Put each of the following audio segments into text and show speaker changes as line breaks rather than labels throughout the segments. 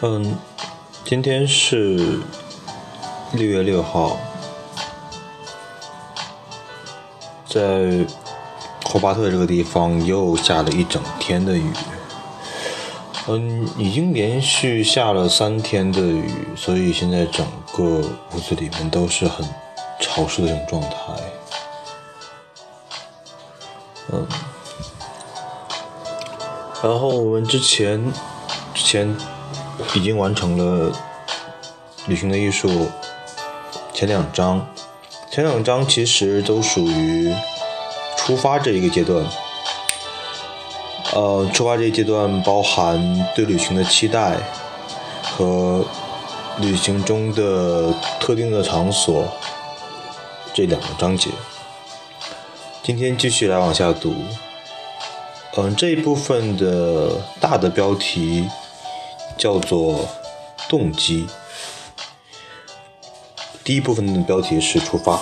嗯，今天是六月六号，在霍巴特这个地方又下了一整天的雨。嗯，已经连续下了三天的雨，所以现在整个屋子里面都是很潮湿的这种状态。嗯，然后我们之前之前已经完成了旅行的艺术前两章，前两章其实都属于出发这一个阶段。呃，出发这一阶段包含对旅行的期待和旅行中的特定的场所这两个章节。今天继续来往下读。嗯，这一部分的大的标题叫做动机。第一部分的标题是出发，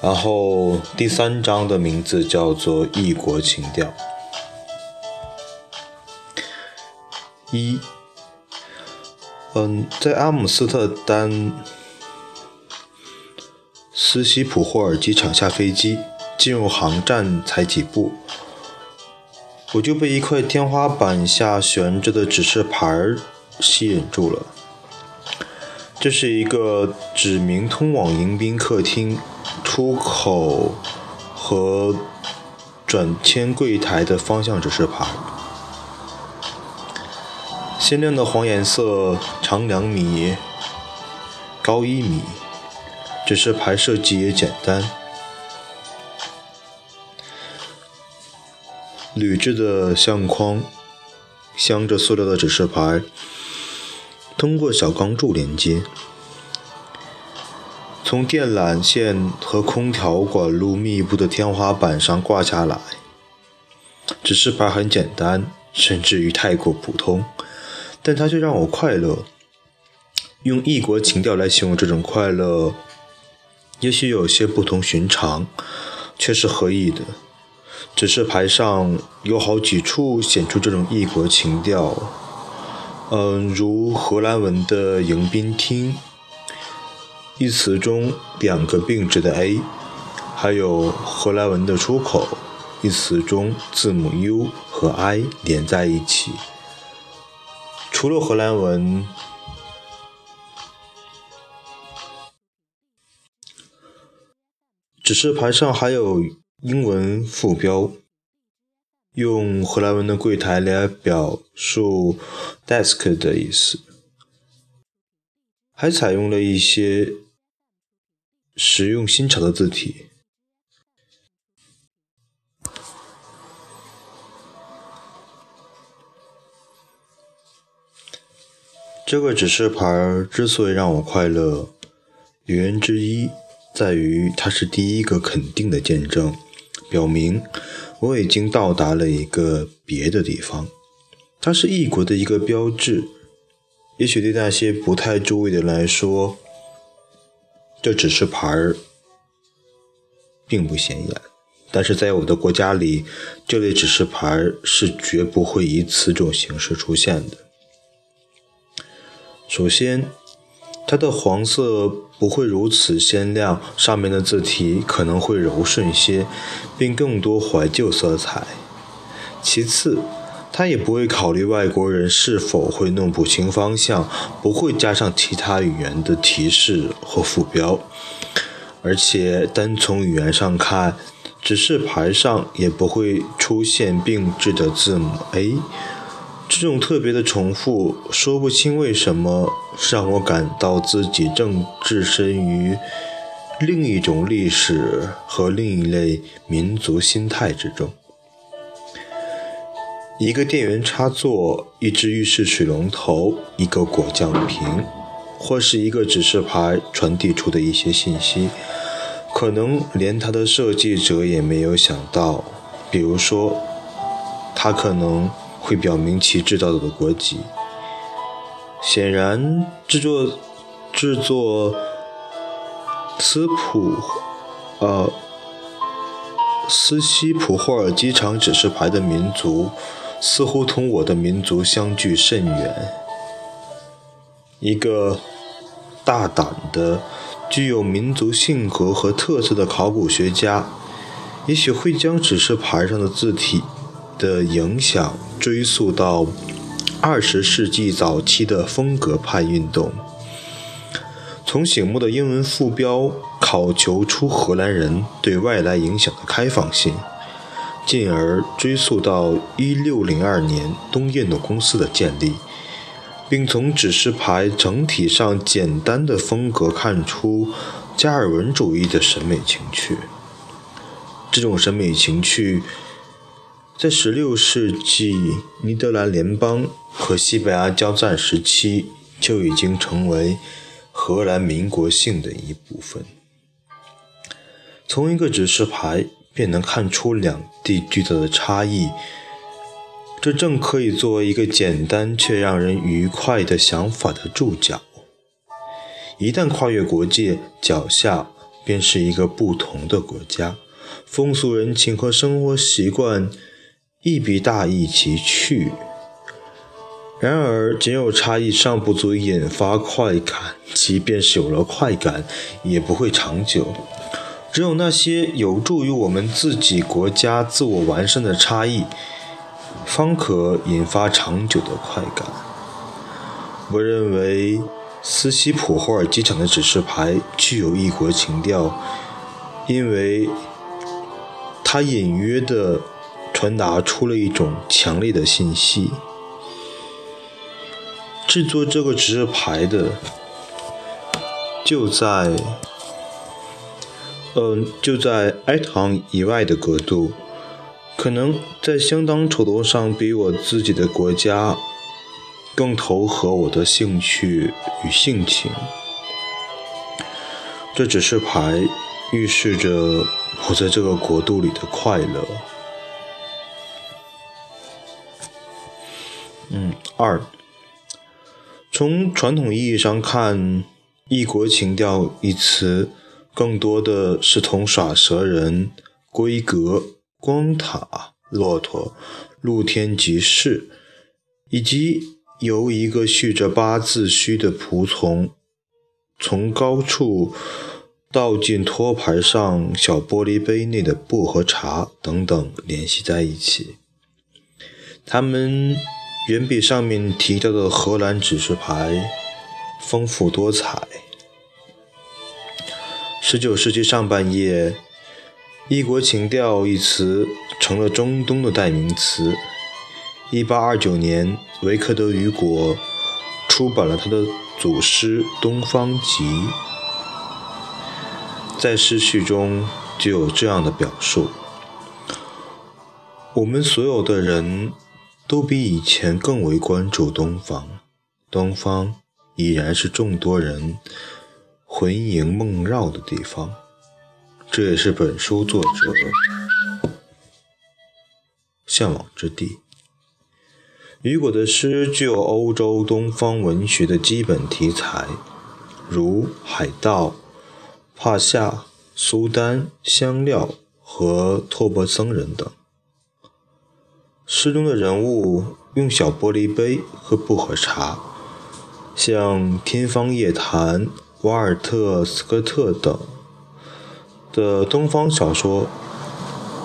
然后第三章的名字叫做异国情调。一，嗯，在阿姆斯特丹斯希普霍尔机场下飞机，进入航站才几步，我就被一块天花板下悬着的指示牌吸引住了。这是一个指明通往迎宾客厅出口和转签柜台的方向指示牌。鲜亮的黄颜色，长两米，高一米，指示牌设计也简单。铝制的相框镶着塑料的指示牌，通过小钢柱连接，从电缆线和空调管路密布的天花板上挂下来。指示牌很简单，甚至于太过普通。但它却让我快乐。用异国情调来形容这种快乐，也许有些不同寻常，却是合意的。指示牌上有好几处显出这种异国情调，嗯，如荷兰文的迎宾厅一词中两个并置的 a，还有荷兰文的出口一词中字母 u 和 i 连在一起。除了荷兰文，指示牌上还有英文副标，用荷兰文的柜台来表述 “desk” 的意思，还采用了一些实用新潮的字体。这个指示牌之所以让我快乐，原因之一在于它是第一个肯定的见证，表明我已经到达了一个别的地方。它是异国的一个标志。也许对那些不太注意的人来说，这指示牌儿并不显眼，但是在我的国家里，这类指示牌是绝不会以此种形式出现的。首先，它的黄色不会如此鲜亮，上面的字体可能会柔顺些，并更多怀旧色彩。其次，它也不会考虑外国人是否会弄不清方向，不会加上其他语言的提示和副标，而且单从语言上看，指示牌上也不会出现并置的字母 A。这种特别的重复，说不清为什么让我感到自己正置身于另一种历史和另一类民族心态之中。一个电源插座，一只浴室水龙头，一个果酱瓶，或是一个指示牌传递出的一些信息，可能连它的设计者也没有想到。比如说，它可能。会表明其制造者的国籍。显然，制作制作斯普呃斯西普霍尔机场指示牌的民族，似乎同我的民族相距甚远。一个大胆的、具有民族性格和特色的考古学家，也许会将指示牌上的字体的影响追溯到二十世纪早期的风格派运动。从醒目的英文副标考求出荷兰人对外来影响的开放性，进而追溯到一六零二年东印度公司的建立，并从指示牌整体上简单的风格看出加尔文主义的审美情趣。这种审美情趣在16世纪尼德兰联邦和西班牙交战时期就已经成为。荷兰民国性的一部分。从一个指示牌便能看出两地巨大的差异，这正可以作为一个简单却让人愉快的想法的注脚。一旦跨越国界，脚下便是一个不同的国家，风俗人情和生活习惯亦比大意其趣。然而，仅有差异尚不足以引发快感，即便是有了快感，也不会长久。只有那些有助于我们自己国家自我完善的差异，方可引发长久的快感。我认为斯西普霍尔机场的指示牌具有异国情调，因为它隐约的传达出了一种强烈的信息。制作这个指示牌的，就在，嗯，就在埃唐以外的国度，可能在相当程度上比我自己的国家更投合我的兴趣与性情。这指示牌预示着我在这个国度里的快乐。二。从传统意义上看，“异国情调”一词更多的是同耍蛇人、闺阁、光塔、骆驼、露天集市，以及由一个蓄着八字须的仆从从高处倒进托盘上小玻璃杯内的薄荷茶等等联系在一起。他们。远比上面提到的荷兰指示牌丰富多彩。十九世纪上半叶，“异国情调”一词成了中东的代名词。一八二九年，维克德·雨果出版了他的祖诗《东方集》，在诗序中就有这样的表述：“我们所有的人。”都比以前更为关注东方，东方已然是众多人魂萦梦绕的地方。这也是本书作者向往之地。雨果的诗具有欧洲东方文学的基本题材，如海盗、帕夏、苏丹、香料和托钵僧人等。诗中的人物用小玻璃杯喝薄荷茶，像《天方夜谭》、瓦尔特·斯科特等的东方小说，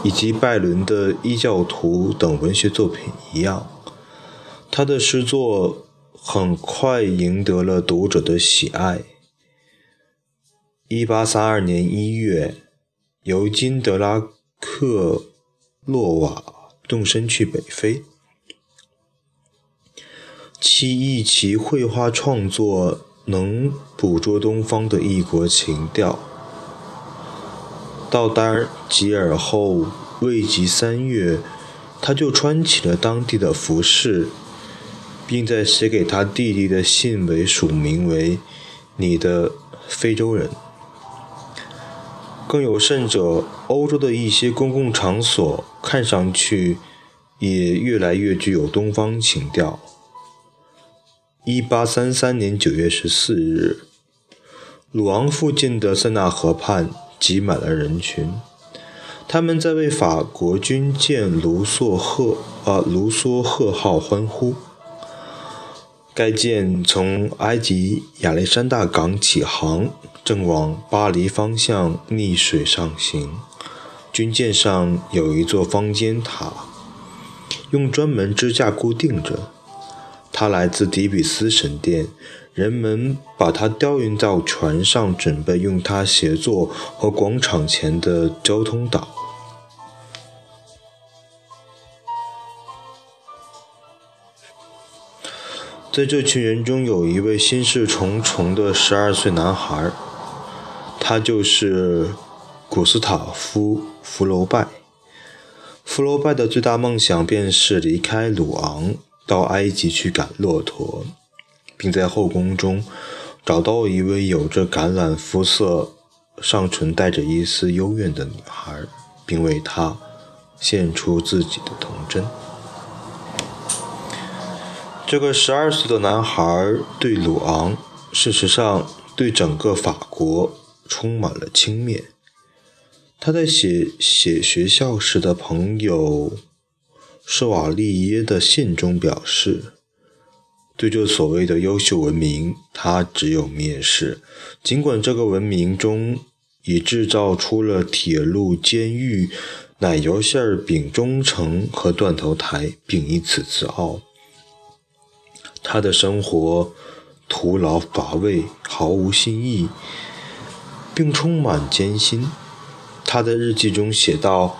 以及拜伦的《异教徒》等文学作品一样，他的诗作很快赢得了读者的喜爱。1832年1月，由金德拉克洛瓦。动身去北非，其一其绘画创作能捕捉东方的异国情调。到达吉尔后未及三月，他就穿起了当地的服饰，并在写给他弟弟的信尾署名为“你的非洲人”。更有甚者，欧洲的一些公共场所看上去也越来越具有东方情调。一八三三年九月十四日，鲁昂附近的塞纳河畔挤满了人群，他们在为法国军舰卢梭赫啊卢梭赫号欢呼。该舰从埃及亚历山大港起航，正往巴黎方向逆水上行。军舰上有一座方尖塔，用专门支架固定着。它来自底比斯神殿，人们把它调运到船上，准备用它协作和广场前的交通岛。在这群人中，有一位心事重重的十二岁男孩，他就是古斯塔夫·福楼拜。福楼拜的最大梦想便是离开鲁昂。到埃及去赶骆驼，并在后宫中找到一位有着橄榄肤色、上唇带着一丝幽怨的女孩，并为她献出自己的童真。这个十二岁的男孩对鲁昂，事实上对整个法国充满了轻蔑。他在写写学校时的朋友。施瓦利耶的信中表示，对这所谓的优秀文明，他只有蔑视。尽管这个文明中已制造出了铁路、监狱、奶油馅饼忠诚和断头台，并以此自傲，他的生活徒劳乏味，毫无新意，并充满艰辛。他在日记中写道。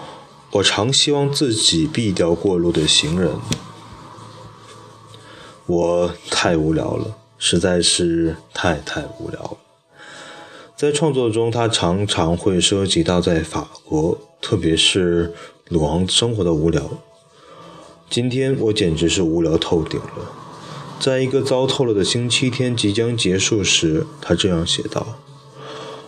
我常希望自己避掉过路的行人。我太无聊了，实在是太太无聊了。在创作中，他常常会涉及到在法国，特别是鲁昂生活的无聊。今天我简直是无聊透顶了。在一个糟透了的星期天即将结束时，他这样写道。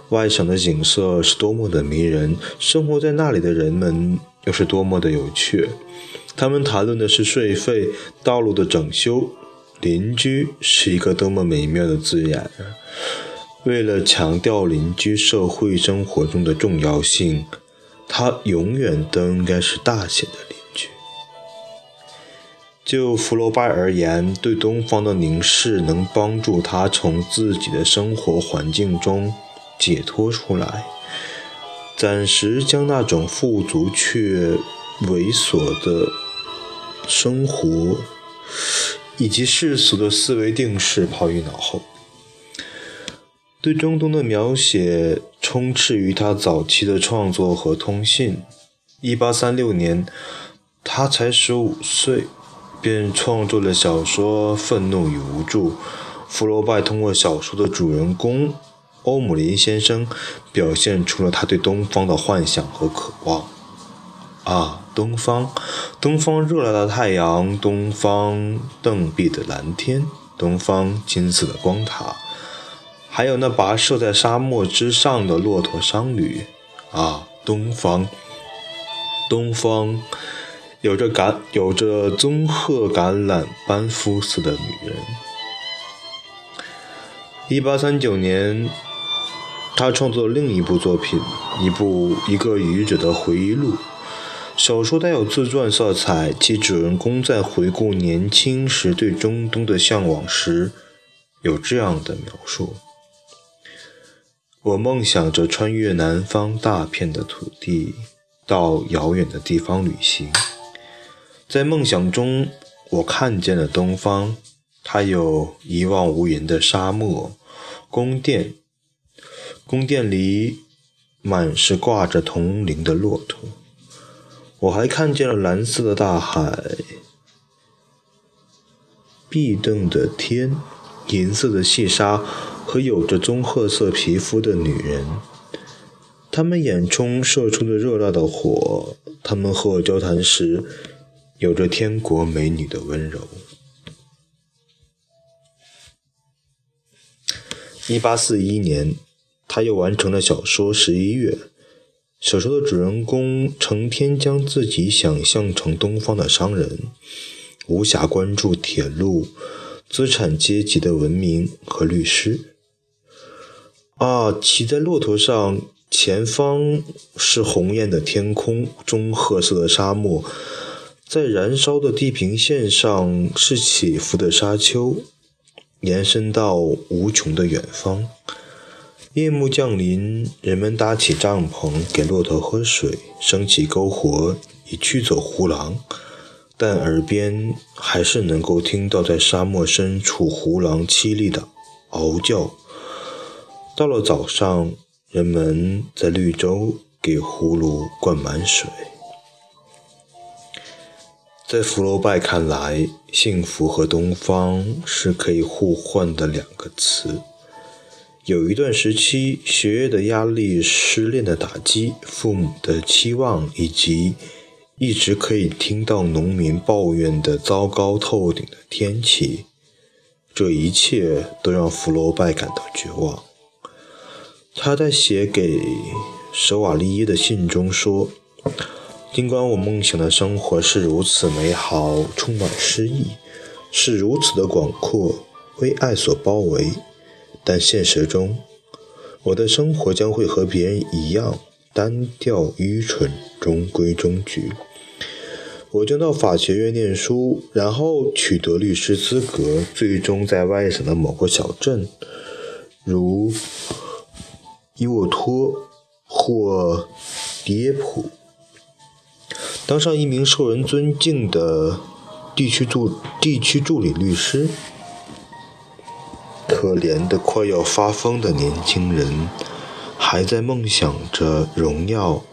外省的景色是多么的迷人，生活在那里的人们又是多么的有趣。他们谈论的是税费、道路的整修。邻居是一个多么美妙的字眼！为了强调邻居社会生活中的重要性，他永远都应该是大写的。就福楼拜而言，对东方的凝视能帮助他从自己的生活环境中。解脱出来，暂时将那种富足却猥琐的生活以及世俗的思维定式抛于脑后。对中东的描写充斥于他早期的创作和通信。1836年，他才十五岁，便创作了小说《愤怒与无助》。福楼拜通过小说的主人公。欧姆林先生表现出了他对东方的幻想和渴望。啊，东方，东方热辣的太阳，东方澄碧的蓝天，东方金色的光塔，还有那跋涉在沙漠之上的骆驼商旅。啊，东方，东方，有着橄有着棕褐橄榄般肤色的女人。一八三九年。他创作另一部作品，一部一个愚者的回忆录。小说带有自传色彩，其主人公在回顾年轻时对中东的向往时，有这样的描述：我梦想着穿越南方大片的土地，到遥远的地方旅行。在梦想中，我看见了东方，它有一望无垠的沙漠、宫殿。宫殿里满是挂着铜铃的骆驼，我还看见了蓝色的大海、碧澄的天、银色的细沙和有着棕褐色皮肤的女人。他们眼中射出的热辣的火，他们和我交谈时，有着天国美女的温柔。一八四一年。他又完成了小说《十一月》。小说的主人公成天将自己想象成东方的商人，无暇关注铁路、资产阶级的文明和律师。啊，骑在骆驼上，前方是红艳的天空，棕褐色的沙漠，在燃烧的地平线上是起伏的沙丘。延伸到无穷的远方。夜幕降临，人们搭起帐篷，给骆驼喝水，升起篝火，以驱走胡狼。但耳边还是能够听到在沙漠深处胡狼凄厉的嗷叫。到了早上，人们在绿洲给葫芦灌满水。在福楼拜看来，幸福和东方是可以互换的两个词。有一段时期，学业的压力、失恋的打击、父母的期望，以及一直可以听到农民抱怨的糟糕透顶的天气，这一切都让福楼拜感到绝望。他在写给舍瓦利耶的信中说。尽管我梦想的生活是如此美好，充满诗意，是如此的广阔，为爱所包围，但现实中，我的生活将会和别人一样单调、愚蠢、中规中矩。我将到法学院念书，然后取得律师资格，最终在外省的某个小镇，如伊沃托或迪耶普。当上一名受人尊敬的地区助地区助理律师，可怜的快要发疯的年轻人，还在梦想着荣耀、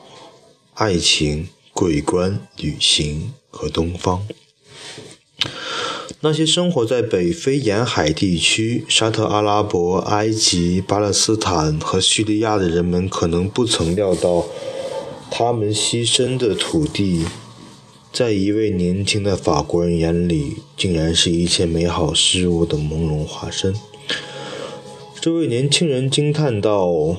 爱情、桂冠、旅行和东方。那些生活在北非沿海地区、沙特阿拉伯、埃及、巴勒斯坦和叙利亚的人们，可能不曾料到。他们牺牲的土地，在一位年轻的法国人眼里，竟然是一切美好事物的朦胧化身。这位年轻人惊叹道：“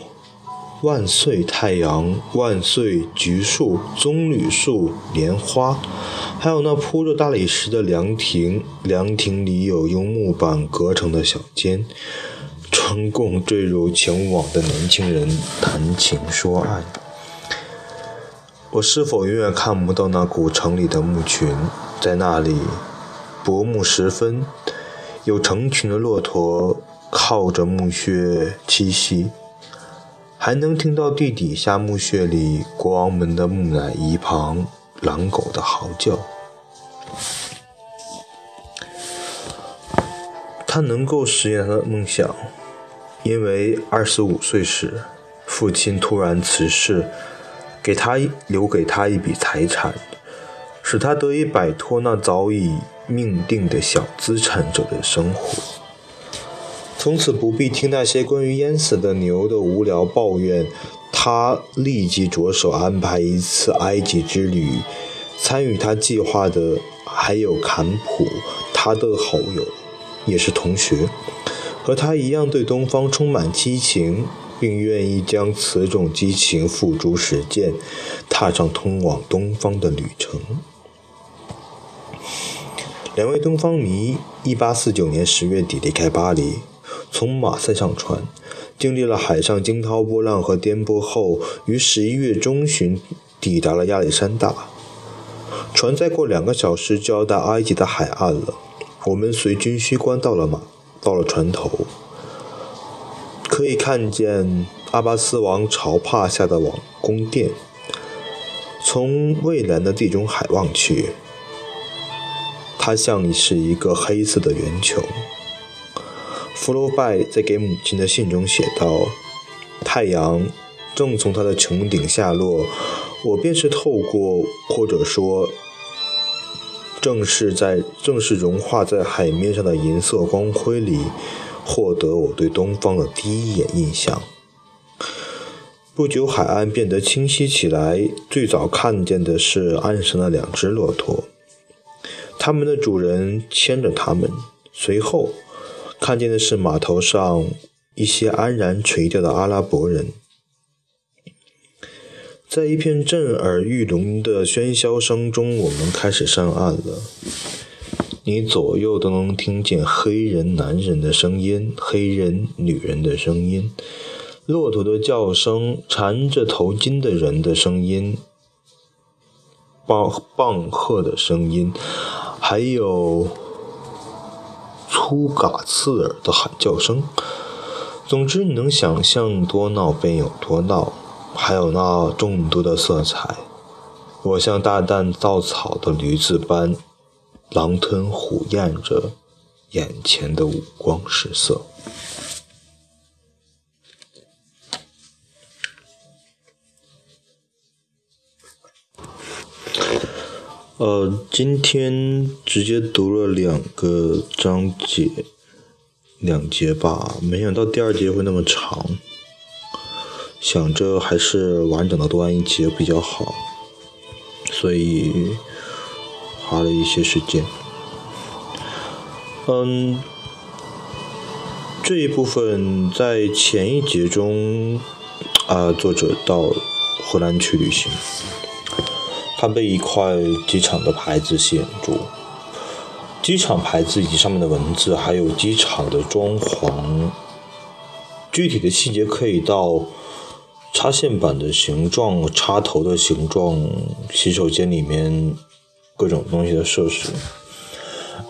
万岁太阳，万岁橘树、棕榈树、莲花，还有那铺着大理石的凉亭。凉亭里有用木板隔成的小间，专供坠入情网的年轻人谈情说爱。”我是否永远看不到那古城里的牧群？在那里，薄暮时分，有成群的骆驼靠着墓穴栖息，还能听到地底下墓穴里国王们的木乃伊旁狼狗的嚎叫。他能够实现他的梦想，因为二十五岁时，父亲突然辞世。给他留给他一笔财产，使他得以摆脱那早已命定的小资产者的生活。从此不必听那些关于淹死的牛的无聊抱怨。他立即着手安排一次埃及之旅。参与他计划的还有坎普，他的好友，也是同学，和他一样对东方充满激情。并愿意将此种激情付诸实践，踏上通往东方的旅程。两位东方迷，一八四九年十月底离开巴黎，从马赛上船，经历了海上惊涛波浪和颠簸后，于十一月中旬抵达了亚历山大。船再过两个小时就要到埃及的海岸了。我们随军需官到了马，到了船头。可以看见阿巴斯王朝帕下的王宫殿。从蔚蓝的地中海望去，它像是一个黑色的圆球。福楼拜在给母亲的信中写道：“太阳正从它的穹顶下落，我便是透过，或者说，正是在正是融化在海面上的银色光辉里。”获得我对东方的第一眼印象。不久，海岸变得清晰起来。最早看见的是岸上的两只骆驼，它们的主人牵着它们。随后，看见的是码头上一些安然垂钓的阿拉伯人。在一片震耳欲聋的喧嚣声中，我们开始上岸了。你左右都能听见黑人男人的声音，黑人女人的声音，骆驼的叫声，缠着头巾的人的声音，棒棒喝的声音，还有粗嘎刺耳的喊叫声。总之，你能想象多闹便有多闹，还有那众多的色彩。我像大啖稻草的驴子般，狼吞虎咽着眼前的五光十色。呃，今天直接读了两个章节，两节吧，没想到第二节会那么长，想着还是完整的读完一节比较好，所以花了一些时间。嗯，这一部分在前一节中，啊，作者到荷兰去旅行。他被一块机场的牌子吸引住，机场牌子以及上面的文字，还有机场的装潢，具体的细节可以到插线板的形状、插头的形状、洗手间里面各种东西的设施。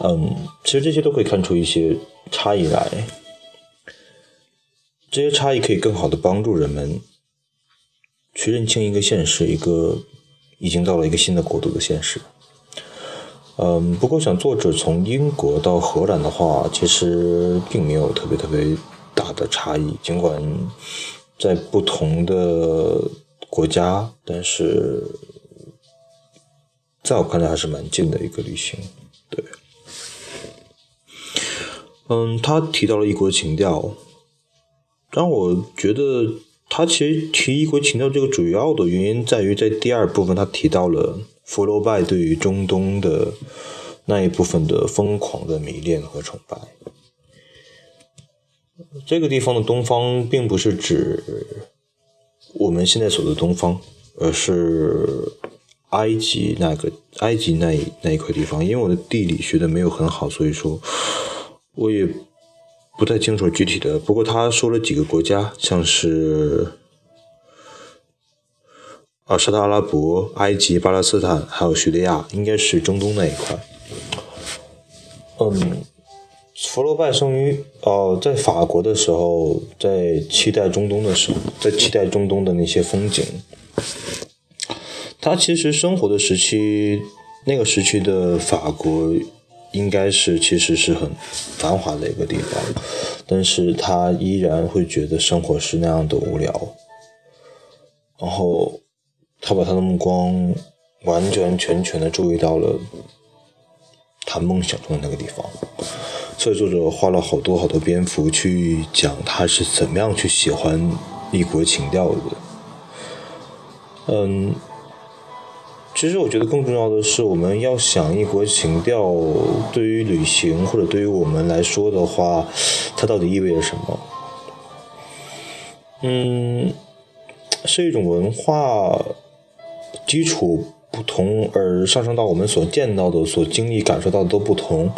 嗯，其实这些都可以看出一些差异来，这些差异可以更好的帮助人们去认清一个现实，一个。已经到了一个新的国度的现实。嗯，不过想作者从英国到荷兰的话，其实并没有特别特别大的差异。尽管在不同的国家，但是在我看来还是蛮近的一个旅行。对，嗯，他提到了异国情调，让我觉得。他其实提异国情调这个主要的原因在于，在第二部分他提到了佛罗拜对于中东的那一部分的疯狂的迷恋和崇拜。这个地方的东方并不是指我们现在所的东方，而是埃及那个埃及那那一块地方。因为我的地理学的没有很好，所以说我也。不太清楚具体的，不过他说了几个国家，像是啊沙特阿拉伯、埃及、巴勒斯坦，还有叙利亚，应该是中东那一块。嗯，佛罗拜生于呃在法国的时候，在期待中东的时候，在期待中东的那些风景。他其实生活的时期，那个时期的法国。应该是其实是很繁华的一个地方，但是他依然会觉得生活是那样的无聊，然后他把他的目光完完全全的注意到了他梦想中的那个地方，所以作者花了好多好多篇幅去讲他是怎么样去喜欢异国情调的，嗯。其实我觉得更重要的是，我们要想异国情调对于旅行或者对于我们来说的话，它到底意味着什么？嗯，是一种文化基础不同而上升到我们所见到的、所经历、感受到的都不同，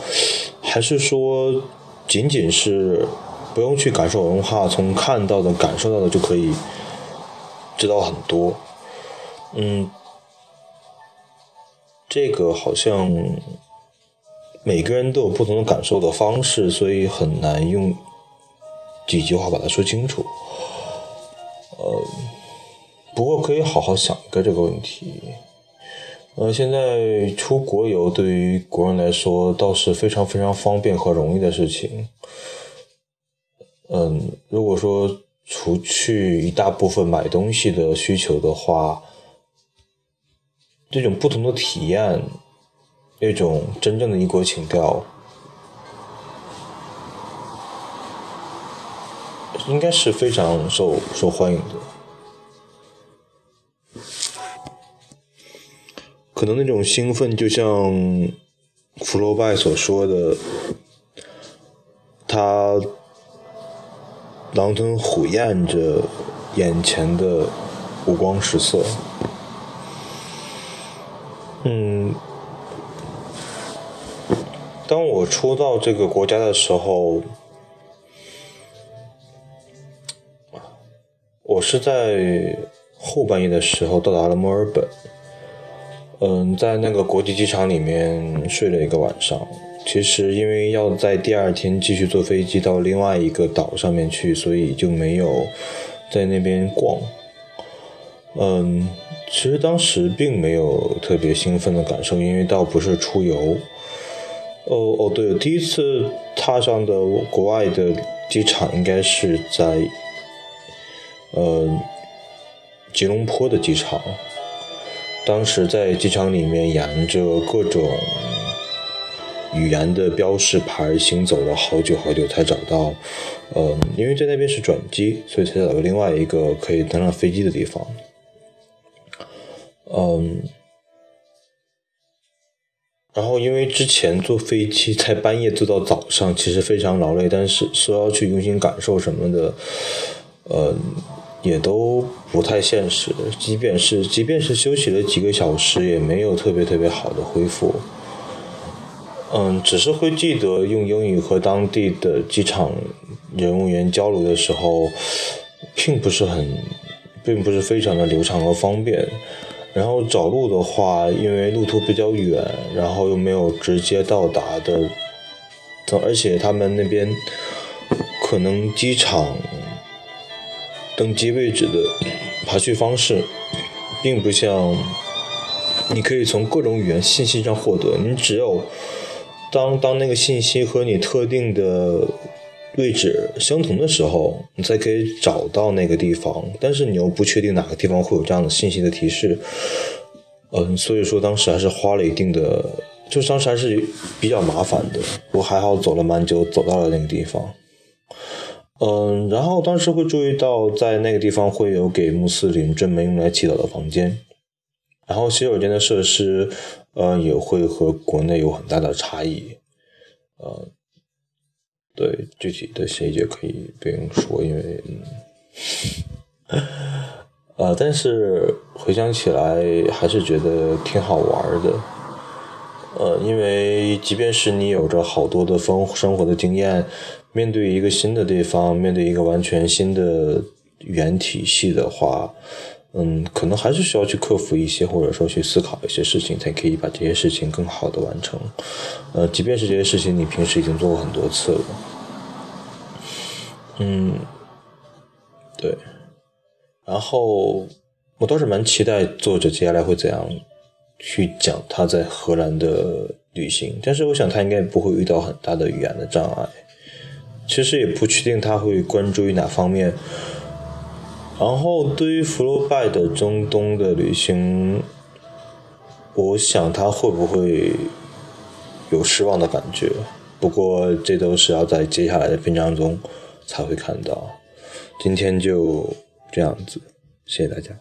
还是说仅仅是不用去感受文化，从看到的、感受到的就可以知道很多？嗯。这个好像每个人都有不同的感受的方式，所以很难用几句话把它说清楚。呃，不过可以好好想一个这个问题。呃，现在出国游对于国人来说倒是非常非常方便和容易的事情。嗯，如果说除去一大部分买东西的需求的话。这种不同的体验，那种真正的异国情调，应该是非常受受欢迎的。可能那种兴奋，就像福楼拜所说的，他狼吞虎咽着眼前的五光十色。嗯，当我初到这个国家的时候，我是在后半夜的时候到达了墨尔本。嗯，在那个国际机场里面睡了一个晚上，其实因为要在第二天继续坐飞机到另外一个岛上面去，所以就没有在那边逛。嗯，其实当时并没有特别兴奋的感受，因为倒不是出游。哦哦，对，第一次踏上的国外的机场应该是在呃吉隆坡的机场。当时在机场里面沿着各种语言的标识牌行走了好久好久才找到，呃，因为在那边是转机，所以才找到另外一个可以登上飞机的地方。嗯，然后因为之前坐飞机在半夜坐到早上，其实非常劳累，但是说要去用心感受什么的，呃，也都不太现实。即便是即便是休息了几个小时，也没有特别特别好的恢复。嗯，只是会记得用英语和当地的机场人务员交流的时候，并不是很，并不是非常的流畅和方便。然后找路的话，因为路途比较远，然后又没有直接到达的，而且他们那边可能机场登机位置的排序方式，并不像你可以从各种语言信息上获得，你只有当当那个信息和你特定的。位置相同的时候，你才可以找到那个地方，但是你又不确定哪个地方会有这样的信息的提示，嗯，所以说当时还是花了一定的，就当时还是比较麻烦的。我还好走了蛮久，走到了那个地方，嗯，然后当时会注意到在那个地方会有给穆斯林专门用来祈祷的房间，然后洗手间的设施，呃，也会和国内有很大的差异，呃。对具体的细节可以不用说，因为，呃，但是回想起来还是觉得挺好玩的，呃，因为即便是你有着好多的丰生活的经验，面对一个新的地方，面对一个完全新的语言体系的话。嗯，可能还是需要去克服一些，或者说去思考一些事情，才可以把这些事情更好的完成。呃，即便是这些事情你平时已经做过很多次了。嗯，对。然后我倒是蛮期待作者接下来会怎样去讲他在荷兰的旅行，但是我想他应该不会遇到很大的语言的障碍。其实也不确定他会关注于哪方面。然后，对于福楼拜的中东的旅行，我想他会不会有失望的感觉？不过，这都是要在接下来的篇章中才会看到。今天就这样子，谢谢大家。